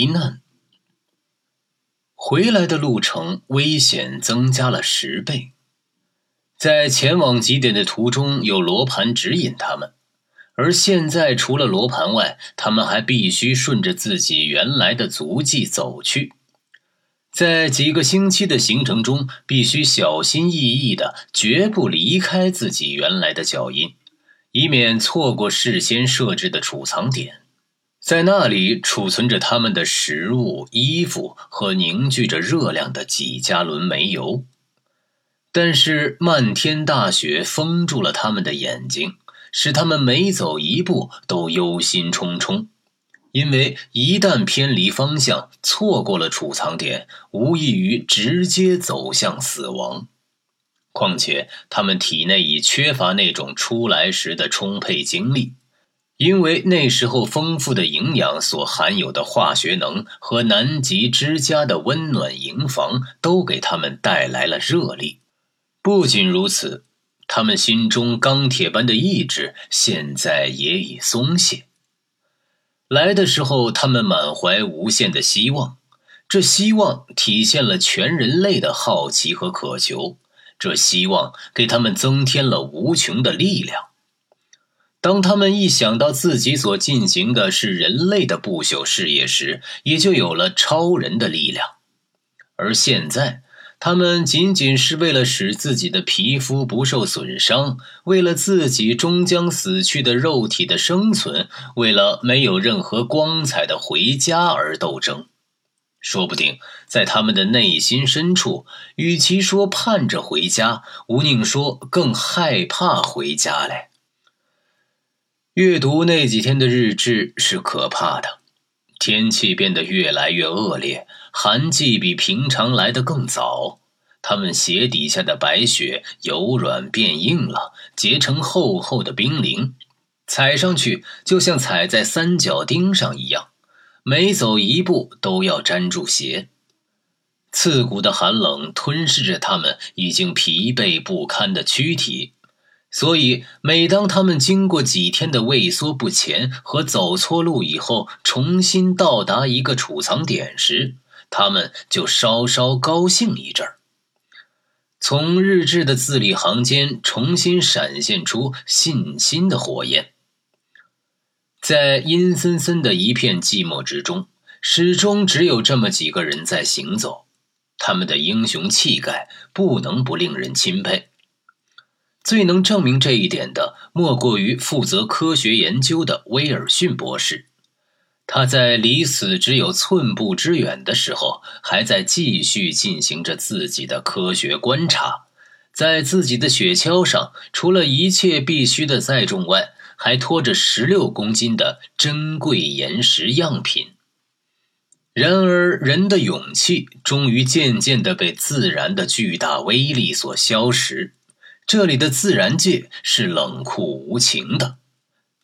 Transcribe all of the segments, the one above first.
一难。回来的路程危险增加了十倍，在前往极点的途中有罗盘指引他们，而现在除了罗盘外，他们还必须顺着自己原来的足迹走去。在几个星期的行程中，必须小心翼翼的，绝不离开自己原来的脚印，以免错过事先设置的储藏点。在那里储存着他们的食物、衣服和凝聚着热量的几加仑煤油，但是漫天大雪封住了他们的眼睛，使他们每走一步都忧心忡忡，因为一旦偏离方向，错过了储藏点，无异于直接走向死亡。况且他们体内已缺乏那种出来时的充沛精力。因为那时候丰富的营养所含有的化学能和南极之家的温暖营房都给他们带来了热力。不仅如此，他们心中钢铁般的意志现在也已松懈。来的时候，他们满怀无限的希望，这希望体现了全人类的好奇和渴求，这希望给他们增添了无穷的力量。当他们一想到自己所进行的是人类的不朽事业时，也就有了超人的力量。而现在，他们仅仅是为了使自己的皮肤不受损伤，为了自己终将死去的肉体的生存，为了没有任何光彩的回家而斗争。说不定，在他们的内心深处，与其说盼着回家，吴宁说更害怕回家嘞。阅读那几天的日志是可怕的，天气变得越来越恶劣，寒季比平常来得更早。他们鞋底下的白雪由软变硬了，结成厚厚的冰凌，踩上去就像踩在三角钉上一样，每走一步都要粘住鞋。刺骨的寒冷吞噬着他们已经疲惫不堪的躯体。所以，每当他们经过几天的畏缩不前和走错路以后，重新到达一个储藏点时，他们就稍稍高兴一阵儿。从日志的字里行间重新闪现出信心的火焰。在阴森森的一片寂寞之中，始终只有这么几个人在行走，他们的英雄气概不能不令人钦佩。最能证明这一点的，莫过于负责科学研究的威尔逊博士。他在离死只有寸步之远的时候，还在继续进行着自己的科学观察。在自己的雪橇上，除了一切必须的载重外，还拖着十六公斤的珍贵岩石样品。然而，人的勇气终于渐渐地被自然的巨大威力所消蚀。这里的自然界是冷酷无情的，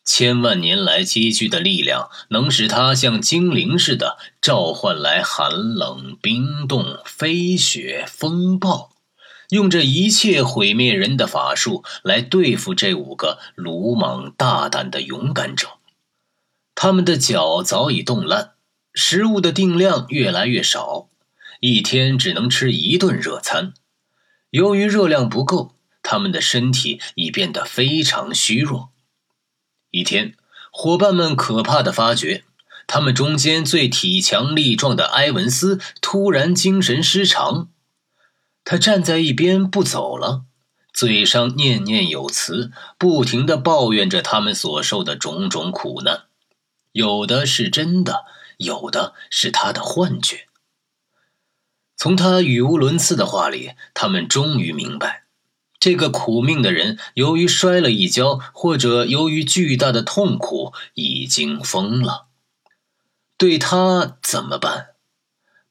千万年来积聚的力量能使它像精灵似的召唤来寒冷、冰冻、飞雪、风暴，用这一切毁灭人的法术来对付这五个鲁莽大胆的勇敢者。他们的脚早已冻烂，食物的定量越来越少，一天只能吃一顿热餐，由于热量不够。他们的身体已变得非常虚弱。一天，伙伴们可怕的发觉，他们中间最体强力壮的埃文斯突然精神失常。他站在一边不走了，嘴上念念有词，不停的抱怨着他们所受的种种苦难。有的是真的，有的是他的幻觉。从他语无伦次的话里，他们终于明白。这个苦命的人，由于摔了一跤，或者由于巨大的痛苦，已经疯了。对他怎么办？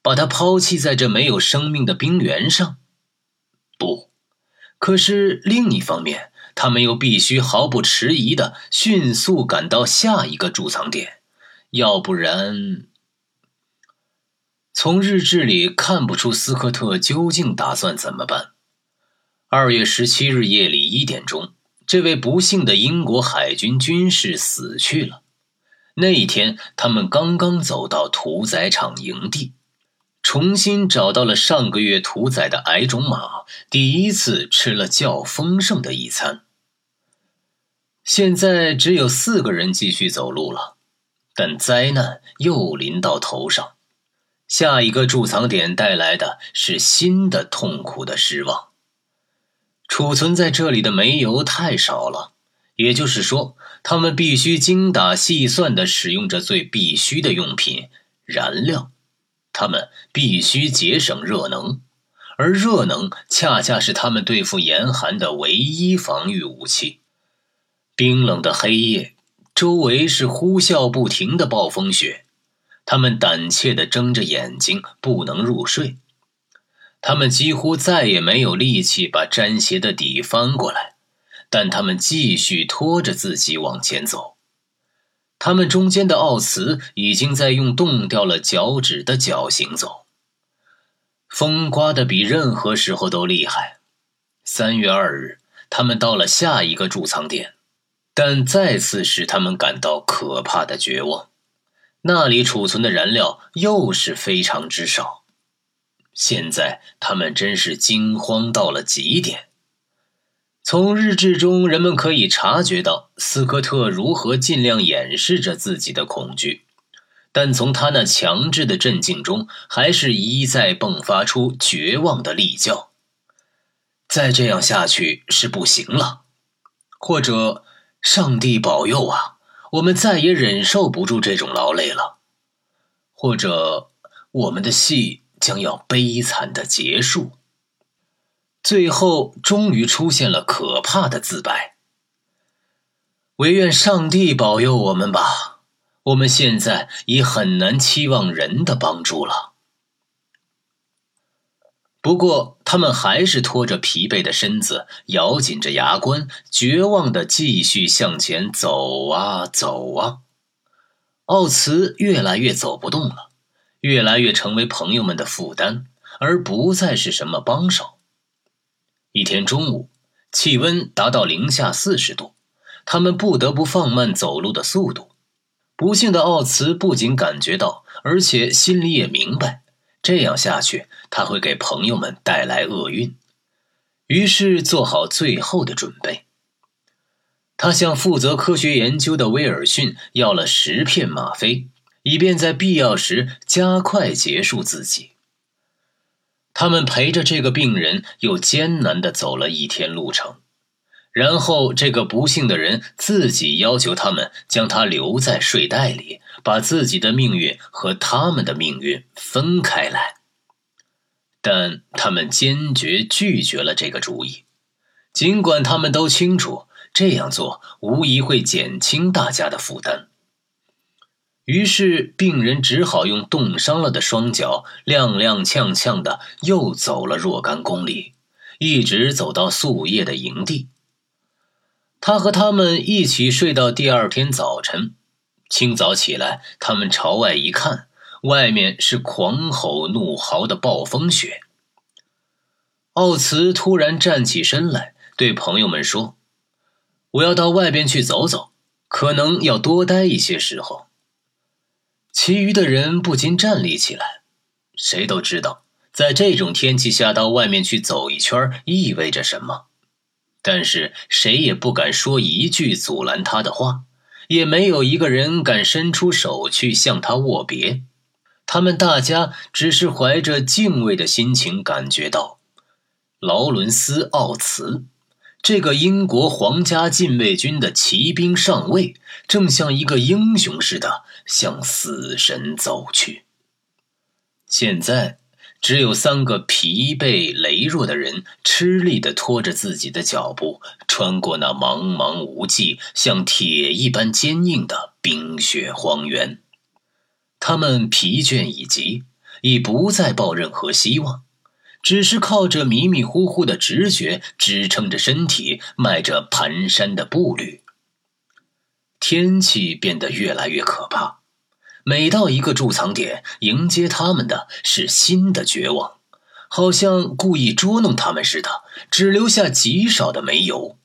把他抛弃在这没有生命的冰原上？不，可是另一方面，他们又必须毫不迟疑的迅速赶到下一个贮藏点，要不然……从日志里看不出斯科特究竟打算怎么办。二月十七日夜里一点钟，这位不幸的英国海军军士死去了。那一天，他们刚刚走到屠宰场营地，重新找到了上个月屠宰的矮种马，第一次吃了较丰盛的一餐。现在只有四个人继续走路了，但灾难又临到头上。下一个贮藏点带来的是新的痛苦的失望。储存在这里的煤油太少了。也就是说，他们必须精打细算地使用着最必需的用品——燃料。他们必须节省热能，而热能恰恰是他们对付严寒的唯一防御武器。冰冷的黑夜，周围是呼啸不停的暴风雪，他们胆怯地睁着眼睛，不能入睡。他们几乎再也没有力气把毡鞋的底翻过来。但他们继续拖着自己往前走，他们中间的奥茨已经在用冻掉了脚趾的脚行走。风刮得比任何时候都厉害。三月二日，他们到了下一个贮藏点，但再次使他们感到可怕的绝望。那里储存的燃料又是非常之少。现在他们真是惊慌到了极点。从日志中，人们可以察觉到斯科特如何尽量掩饰着自己的恐惧，但从他那强制的镇静中，还是一再迸发出绝望的厉叫。再这样下去是不行了，或者，上帝保佑啊，我们再也忍受不住这种劳累了，或者，我们的戏将要悲惨的结束。最后，终于出现了可怕的自白。唯愿上帝保佑我们吧！我们现在已很难期望人的帮助了。不过，他们还是拖着疲惫的身子，咬紧着牙关，绝望的继续向前走啊走啊。奥茨越来越走不动了，越来越成为朋友们的负担，而不再是什么帮手。一天中午，气温达到零下四十度，他们不得不放慢走路的速度。不幸的奥茨不仅感觉到，而且心里也明白，这样下去他会给朋友们带来厄运。于是做好最后的准备，他向负责科学研究的威尔逊要了十片吗啡，以便在必要时加快结束自己。他们陪着这个病人又艰难地走了一天路程，然后这个不幸的人自己要求他们将他留在睡袋里，把自己的命运和他们的命运分开来。但他们坚决拒绝了这个主意，尽管他们都清楚这样做无疑会减轻大家的负担。于是，病人只好用冻伤了的双脚踉踉跄跄的又走了若干公里，一直走到宿夜的营地。他和他们一起睡到第二天早晨。清早起来，他们朝外一看，外面是狂吼怒嚎的暴风雪。奥茨突然站起身来，对朋友们说：“我要到外边去走走，可能要多待一些时候。”其余的人不禁站立起来。谁都知道，在这种天气下到外面去走一圈意味着什么，但是谁也不敢说一句阻拦他的话，也没有一个人敢伸出手去向他握别。他们大家只是怀着敬畏的心情，感觉到劳伦斯·奥茨。这个英国皇家禁卫军的骑兵上尉正像一个英雄似的向死神走去。现在，只有三个疲惫羸弱的人吃力地拖着自己的脚步，穿过那茫茫无际、像铁一般坚硬的冰雪荒原。他们疲倦已极，已不再抱任何希望。只是靠着迷迷糊糊的直觉支撑着身体，迈着蹒跚的步履。天气变得越来越可怕，每到一个贮藏点，迎接他们的是新的绝望，好像故意捉弄他们似的，只留下极少的煤油，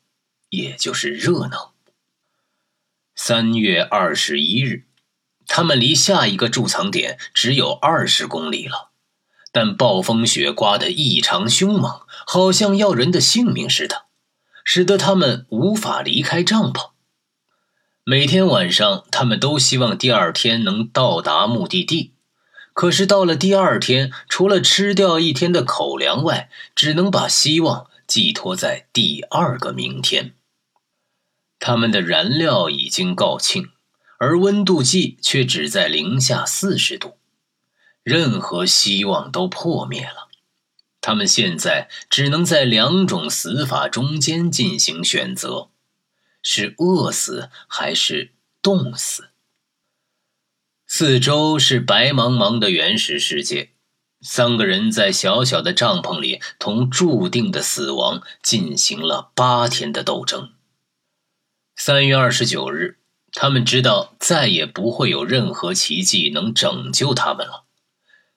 也就是热闹。三月二十一日，他们离下一个贮藏点只有二十公里了，但暴风雪刮得异常凶猛，好像要人的性命似的，使得他们无法离开帐篷。每天晚上，他们都希望第二天能到达目的地。可是到了第二天，除了吃掉一天的口粮外，只能把希望寄托在第二个明天。他们的燃料已经告罄，而温度计却只在零下四十度，任何希望都破灭了。他们现在只能在两种死法中间进行选择：是饿死还是冻死。四周是白茫茫的原始世界，三个人在小小的帐篷里同注定的死亡进行了八天的斗争。三月二十九日，他们知道再也不会有任何奇迹能拯救他们了，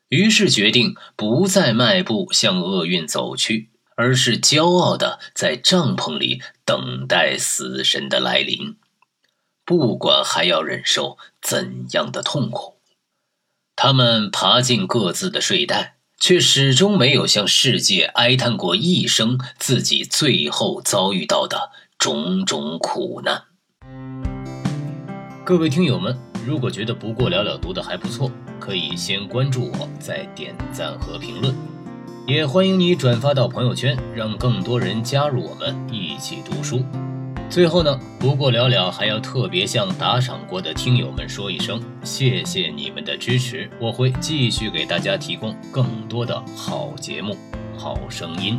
于是决定不再迈步向厄运走去，而是骄傲的在帐篷里等待死神的来临。不管还要忍受怎样的痛苦，他们爬进各自的睡袋，却始终没有向世界哀叹过一声自己最后遭遇到的种种苦难。各位听友们，如果觉得不过了了读的还不错，可以先关注我，再点赞和评论，也欢迎你转发到朋友圈，让更多人加入我们一起读书。最后呢，不过了了还要特别向打赏过的听友们说一声，谢谢你们的支持，我会继续给大家提供更多的好节目、好声音。